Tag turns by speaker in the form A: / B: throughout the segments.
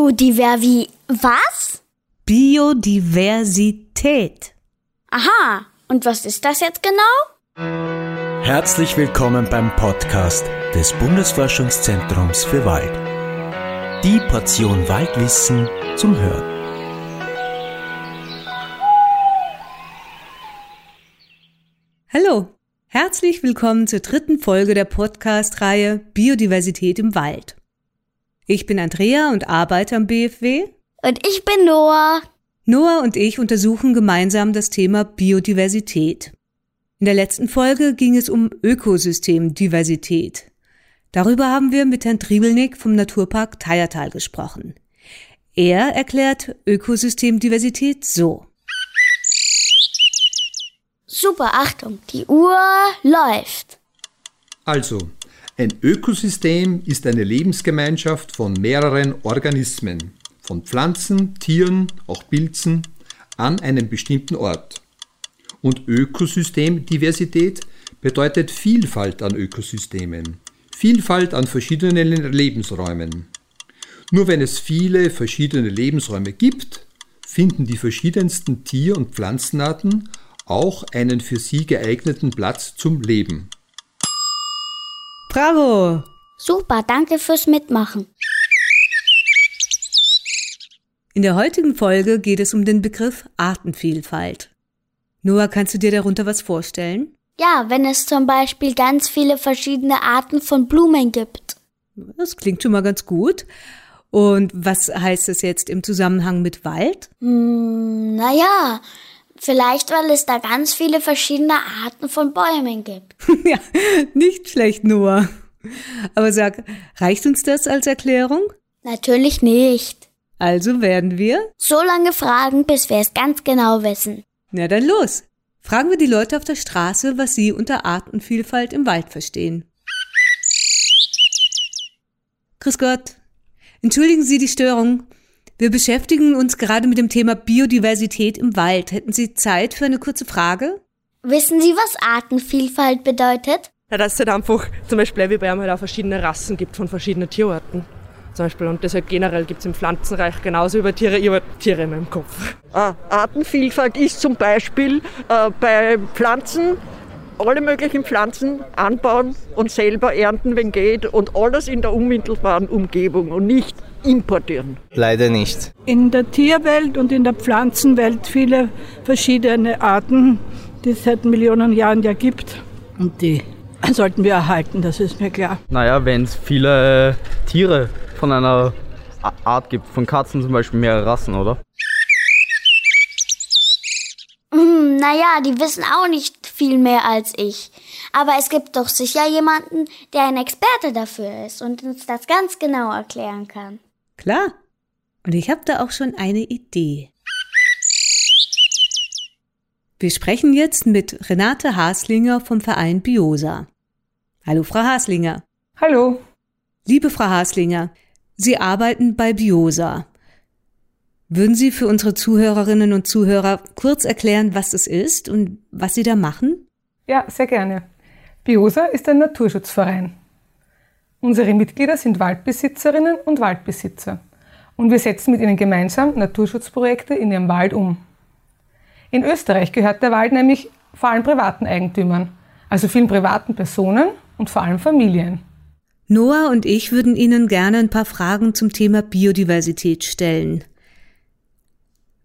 A: Biodiversi... Was?
B: Biodiversität.
A: Aha. Und was ist das jetzt genau?
C: Herzlich willkommen beim Podcast des Bundesforschungszentrums für Wald. Die Portion Waldwissen zum Hören.
B: Hallo, herzlich willkommen zur dritten Folge der Podcast-Reihe Biodiversität im Wald. Ich bin Andrea und arbeite am BFW.
A: Und ich bin Noah.
B: Noah und ich untersuchen gemeinsam das Thema Biodiversität. In der letzten Folge ging es um Ökosystemdiversität. Darüber haben wir mit Herrn Triebelnick vom Naturpark Teiertal gesprochen. Er erklärt Ökosystemdiversität so.
A: Super, Achtung, die Uhr läuft.
D: Also, ein Ökosystem ist eine Lebensgemeinschaft von mehreren Organismen, von Pflanzen, Tieren, auch Pilzen, an einem bestimmten Ort. Und Ökosystemdiversität bedeutet Vielfalt an Ökosystemen, Vielfalt an verschiedenen Lebensräumen. Nur wenn es viele verschiedene Lebensräume gibt, finden die verschiedensten Tier- und Pflanzenarten auch einen für sie geeigneten Platz zum Leben.
B: Bravo!
A: Super, danke fürs Mitmachen.
B: In der heutigen Folge geht es um den Begriff Artenvielfalt. Noah, kannst du dir darunter was vorstellen?
A: Ja, wenn es zum Beispiel ganz viele verschiedene Arten von Blumen gibt.
B: Das klingt schon mal ganz gut. Und was heißt das jetzt im Zusammenhang mit Wald?
A: Hm, naja, vielleicht weil es da ganz viele verschiedene Arten von Bäumen gibt.
B: ja, nicht schlecht, Noah. Aber sag, reicht uns das als Erklärung?
A: Natürlich nicht.
B: Also werden wir
A: so lange fragen, bis wir es ganz genau wissen.
B: Na dann los. Fragen wir die Leute auf der Straße, was sie unter Artenvielfalt im Wald verstehen. Grüß Gott. Entschuldigen Sie die Störung. Wir beschäftigen uns gerade mit dem Thema Biodiversität im Wald. Hätten Sie Zeit für eine kurze Frage?
A: Wissen Sie, was Artenvielfalt bedeutet?
E: Ja, dass es halt einfach zum Beispiel wie bei einem halt auch verschiedene Rassen gibt von verschiedenen Tierarten. Zum Beispiel. Und deshalb generell gibt es im Pflanzenreich genauso über Tiere, ich habe Tiere in meinem Kopf.
F: Ah, Artenvielfalt ist zum Beispiel äh, bei Pflanzen alle möglichen Pflanzen anbauen und selber ernten, wenn geht, und alles in der unmittelbaren Umgebung und nicht importieren.
G: Leider nicht.
H: In der Tierwelt und in der Pflanzenwelt viele verschiedene Arten, die es seit Millionen Jahren ja gibt. Und die sollten wir erhalten, das ist mir klar.
G: Naja, wenn es viele Tiere von einer Art gibt, von Katzen zum Beispiel mehrere Rassen, oder?
A: Hm, naja, die wissen auch nicht viel mehr als ich. Aber es gibt doch sicher jemanden, der ein Experte dafür ist und uns das ganz genau erklären kann.
B: Klar. Und ich habe da auch schon eine Idee. Wir sprechen jetzt mit Renate Haslinger vom Verein Biosa. Hallo, Frau Haslinger.
I: Hallo.
B: Liebe Frau Haslinger, Sie arbeiten bei Biosa. Würden Sie für unsere Zuhörerinnen und Zuhörer kurz erklären, was es ist und was Sie da machen?
I: Ja, sehr gerne. Biosa ist ein Naturschutzverein. Unsere Mitglieder sind Waldbesitzerinnen und Waldbesitzer und wir setzen mit ihnen gemeinsam Naturschutzprojekte in ihrem Wald um. In Österreich gehört der Wald nämlich vor allem privaten Eigentümern, also vielen privaten Personen und vor allem Familien.
B: Noah und ich würden Ihnen gerne ein paar Fragen zum Thema Biodiversität stellen.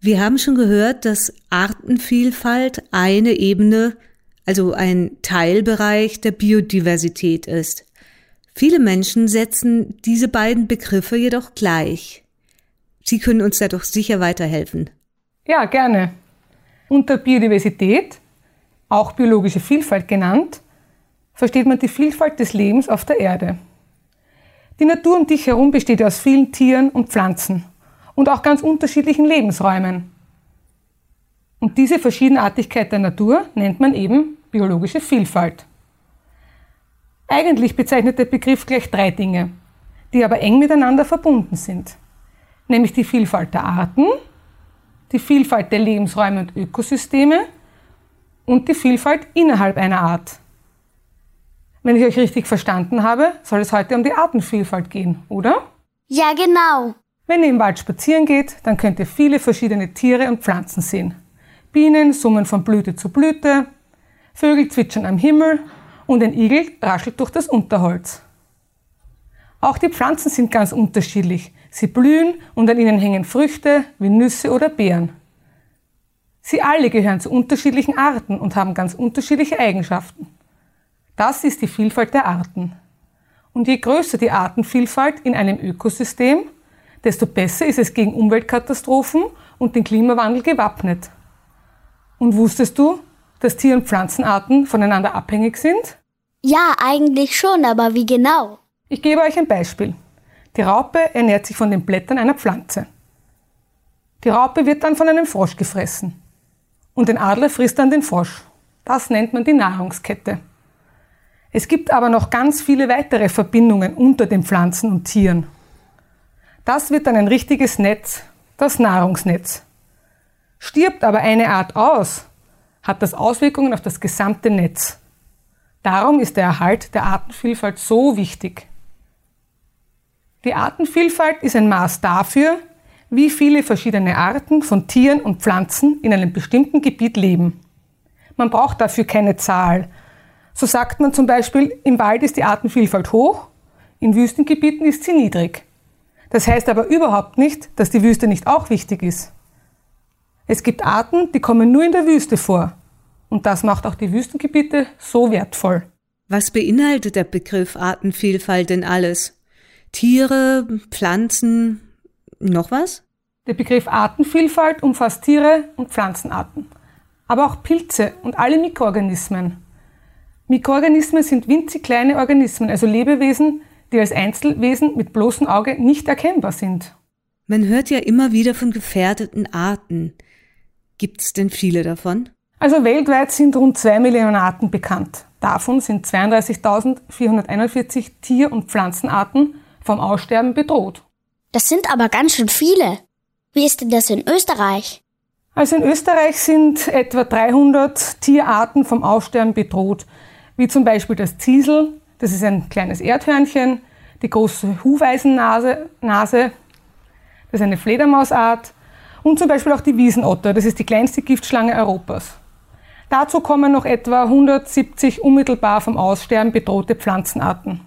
B: Wir haben schon gehört, dass Artenvielfalt eine Ebene, also ein Teilbereich der Biodiversität ist. Viele Menschen setzen diese beiden Begriffe jedoch gleich. Sie können uns dadurch sicher weiterhelfen.
I: Ja, gerne. Unter Biodiversität, auch biologische Vielfalt genannt, versteht man die Vielfalt des Lebens auf der Erde. Die Natur um dich herum besteht aus vielen Tieren und Pflanzen und auch ganz unterschiedlichen Lebensräumen. Und diese Verschiedenartigkeit der Natur nennt man eben biologische Vielfalt. Eigentlich bezeichnet der Begriff gleich drei Dinge, die aber eng miteinander verbunden sind. Nämlich die Vielfalt der Arten, die Vielfalt der Lebensräume und Ökosysteme und die Vielfalt innerhalb einer Art. Wenn ich euch richtig verstanden habe, soll es heute um die Artenvielfalt gehen, oder?
A: Ja, genau.
I: Wenn ihr im Wald spazieren geht, dann könnt ihr viele verschiedene Tiere und Pflanzen sehen. Bienen summen von Blüte zu Blüte, Vögel zwitschern am Himmel und ein Igel raschelt durch das Unterholz. Auch die Pflanzen sind ganz unterschiedlich. Sie blühen und an ihnen hängen Früchte wie Nüsse oder Beeren. Sie alle gehören zu unterschiedlichen Arten und haben ganz unterschiedliche Eigenschaften. Das ist die Vielfalt der Arten. Und je größer die Artenvielfalt in einem Ökosystem, desto besser ist es gegen Umweltkatastrophen und den Klimawandel gewappnet. Und wusstest du, dass Tier- und Pflanzenarten voneinander abhängig sind?
A: Ja, eigentlich schon, aber wie genau?
I: Ich gebe euch ein Beispiel. Die Raupe ernährt sich von den Blättern einer Pflanze. Die Raupe wird dann von einem Frosch gefressen. Und ein Adler frisst dann den Frosch. Das nennt man die Nahrungskette. Es gibt aber noch ganz viele weitere Verbindungen unter den Pflanzen und Tieren. Das wird dann ein richtiges Netz, das Nahrungsnetz. Stirbt aber eine Art aus, hat das Auswirkungen auf das gesamte Netz. Darum ist der Erhalt der Artenvielfalt so wichtig. Die Artenvielfalt ist ein Maß dafür, wie viele verschiedene Arten von Tieren und Pflanzen in einem bestimmten Gebiet leben. Man braucht dafür keine Zahl, so sagt man zum Beispiel, im Wald ist die Artenvielfalt hoch, in Wüstengebieten ist sie niedrig. Das heißt aber überhaupt nicht, dass die Wüste nicht auch wichtig ist. Es gibt Arten, die kommen nur in der Wüste vor. Und das macht auch die Wüstengebiete so wertvoll.
B: Was beinhaltet der Begriff Artenvielfalt denn alles? Tiere, Pflanzen, noch was?
I: Der Begriff Artenvielfalt umfasst Tiere und Pflanzenarten, aber auch Pilze und alle Mikroorganismen. Mikroorganismen sind winzig kleine Organismen, also Lebewesen, die als Einzelwesen mit bloßem Auge nicht erkennbar sind.
B: Man hört ja immer wieder von gefährdeten Arten. Gibt es denn viele davon?
I: Also weltweit sind rund zwei Millionen Arten bekannt. Davon sind 32.441 Tier- und Pflanzenarten vom Aussterben bedroht.
A: Das sind aber ganz schön viele. Wie ist denn das in Österreich?
I: Also in Österreich sind etwa 300 Tierarten vom Aussterben bedroht wie zum Beispiel das Ziesel, das ist ein kleines Erdhörnchen, die große Hufeisennase, Nase, das ist eine Fledermausart und zum Beispiel auch die Wiesenotter, das ist die kleinste Giftschlange Europas. Dazu kommen noch etwa 170 unmittelbar vom Aussterben bedrohte Pflanzenarten.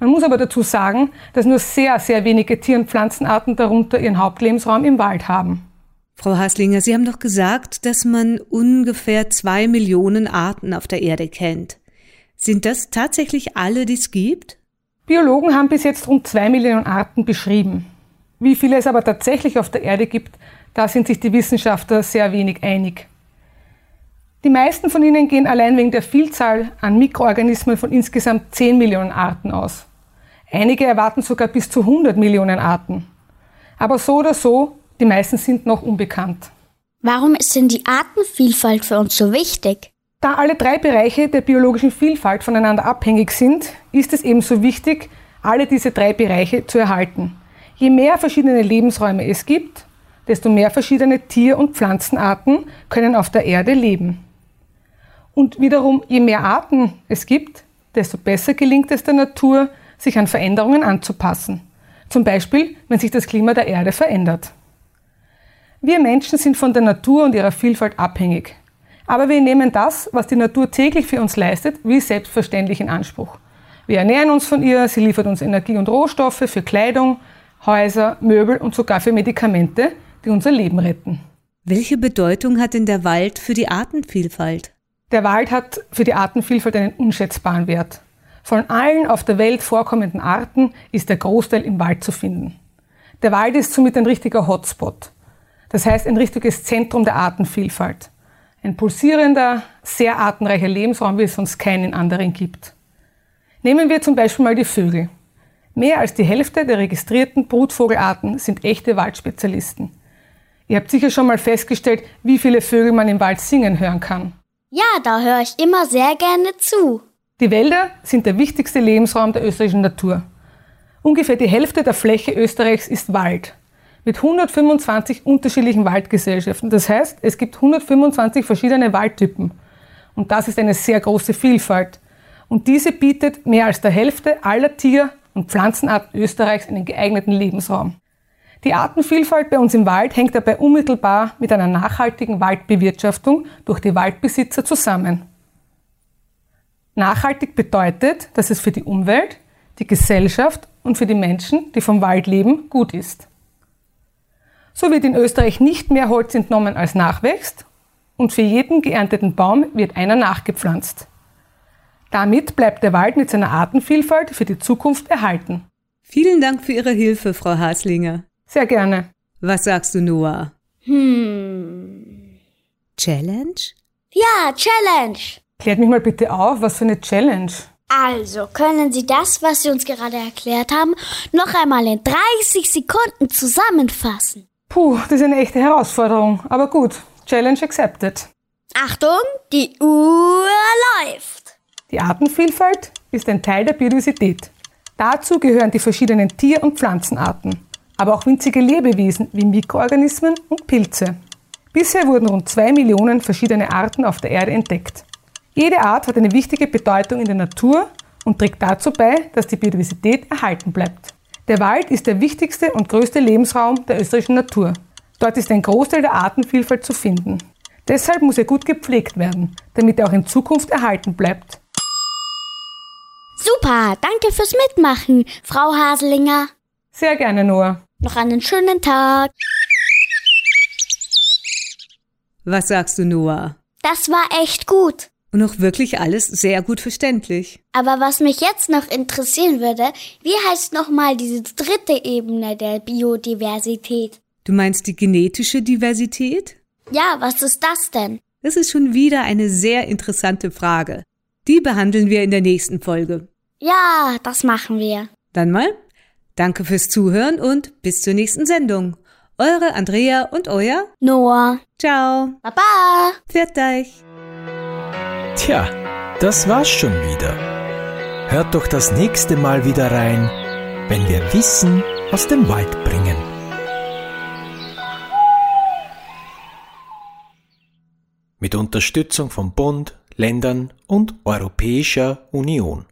I: Man muss aber dazu sagen, dass nur sehr, sehr wenige Tier- und Pflanzenarten darunter ihren Hauptlebensraum im Wald haben.
B: Frau Haslinger, Sie haben doch gesagt, dass man ungefähr zwei Millionen Arten auf der Erde kennt. Sind das tatsächlich alle, die es gibt?
I: Biologen haben bis jetzt rund zwei Millionen Arten beschrieben. Wie viele es aber tatsächlich auf der Erde gibt, da sind sich die Wissenschaftler sehr wenig einig. Die meisten von ihnen gehen allein wegen der Vielzahl an Mikroorganismen von insgesamt 10 Millionen Arten aus. Einige erwarten sogar bis zu 100 Millionen Arten. Aber so oder so, die meisten sind noch unbekannt.
A: Warum ist denn die Artenvielfalt für uns so wichtig?
I: Da alle drei Bereiche der biologischen Vielfalt voneinander abhängig sind, ist es ebenso wichtig, alle diese drei Bereiche zu erhalten. Je mehr verschiedene Lebensräume es gibt, desto mehr verschiedene Tier- und Pflanzenarten können auf der Erde leben. Und wiederum, je mehr Arten es gibt, desto besser gelingt es der Natur, sich an Veränderungen anzupassen. Zum Beispiel, wenn sich das Klima der Erde verändert. Wir Menschen sind von der Natur und ihrer Vielfalt abhängig. Aber wir nehmen das, was die Natur täglich für uns leistet, wie selbstverständlich in Anspruch. Wir ernähren uns von ihr, sie liefert uns Energie und Rohstoffe für Kleidung, Häuser, Möbel und sogar für Medikamente, die unser Leben retten.
B: Welche Bedeutung hat denn der Wald für die Artenvielfalt?
I: Der Wald hat für die Artenvielfalt einen unschätzbaren Wert. Von allen auf der Welt vorkommenden Arten ist der Großteil im Wald zu finden. Der Wald ist somit ein richtiger Hotspot. Das heißt ein richtiges Zentrum der Artenvielfalt. Ein pulsierender, sehr artenreicher Lebensraum, wie es sonst keinen anderen gibt. Nehmen wir zum Beispiel mal die Vögel. Mehr als die Hälfte der registrierten Brutvogelarten sind echte Waldspezialisten. Ihr habt sicher schon mal festgestellt, wie viele Vögel man im Wald singen hören kann.
A: Ja, da höre ich immer sehr gerne zu.
I: Die Wälder sind der wichtigste Lebensraum der österreichischen Natur. Ungefähr die Hälfte der Fläche Österreichs ist Wald mit 125 unterschiedlichen Waldgesellschaften. Das heißt, es gibt 125 verschiedene Waldtypen. Und das ist eine sehr große Vielfalt. Und diese bietet mehr als der Hälfte aller Tier- und Pflanzenarten Österreichs einen geeigneten Lebensraum. Die Artenvielfalt bei uns im Wald hängt dabei unmittelbar mit einer nachhaltigen Waldbewirtschaftung durch die Waldbesitzer zusammen. Nachhaltig bedeutet, dass es für die Umwelt, die Gesellschaft und für die Menschen, die vom Wald leben, gut ist. So wird in Österreich nicht mehr Holz entnommen als nachwächst und für jeden geernteten Baum wird einer nachgepflanzt. Damit bleibt der Wald mit seiner Artenvielfalt für die Zukunft erhalten.
B: Vielen Dank für Ihre Hilfe, Frau Haslinger.
I: Sehr gerne.
B: Was sagst du, Noah?
A: Hm.
B: Challenge?
A: Ja, Challenge.
I: Klärt mich mal bitte auf, was für eine Challenge.
A: Also, können Sie das, was Sie uns gerade erklärt haben, noch einmal in 30 Sekunden zusammenfassen?
I: Puh, das ist eine echte Herausforderung. Aber gut, Challenge accepted.
A: Achtung, die Uhr läuft.
I: Die Artenvielfalt ist ein Teil der Biodiversität. Dazu gehören die verschiedenen Tier- und Pflanzenarten, aber auch winzige Lebewesen wie Mikroorganismen und Pilze. Bisher wurden rund zwei Millionen verschiedene Arten auf der Erde entdeckt. Jede Art hat eine wichtige Bedeutung in der Natur und trägt dazu bei, dass die Biodiversität erhalten bleibt. Der Wald ist der wichtigste und größte Lebensraum der österreichischen Natur. Dort ist ein Großteil der Artenvielfalt zu finden. Deshalb muss er gut gepflegt werden, damit er auch in Zukunft erhalten bleibt.
A: Super, danke fürs Mitmachen, Frau Haselinger.
I: Sehr gerne, Noah.
A: Noch einen schönen Tag.
B: Was sagst du, Noah?
A: Das war echt gut.
B: Und auch wirklich alles sehr gut verständlich.
A: Aber was mich jetzt noch interessieren würde, wie heißt nochmal diese dritte Ebene der Biodiversität?
B: Du meinst die genetische Diversität?
A: Ja, was ist das denn?
B: Das ist schon wieder eine sehr interessante Frage. Die behandeln wir in der nächsten Folge.
A: Ja, das machen wir.
B: Dann mal, danke fürs Zuhören und bis zur nächsten Sendung. Eure Andrea und euer
A: Noah.
B: Ciao.
A: Baba.
B: Pfiat euch.
C: Tja, das war's schon wieder. Hört doch das nächste Mal wieder rein, wenn wir Wissen aus dem Wald bringen. Mit Unterstützung von Bund, Ländern und Europäischer Union.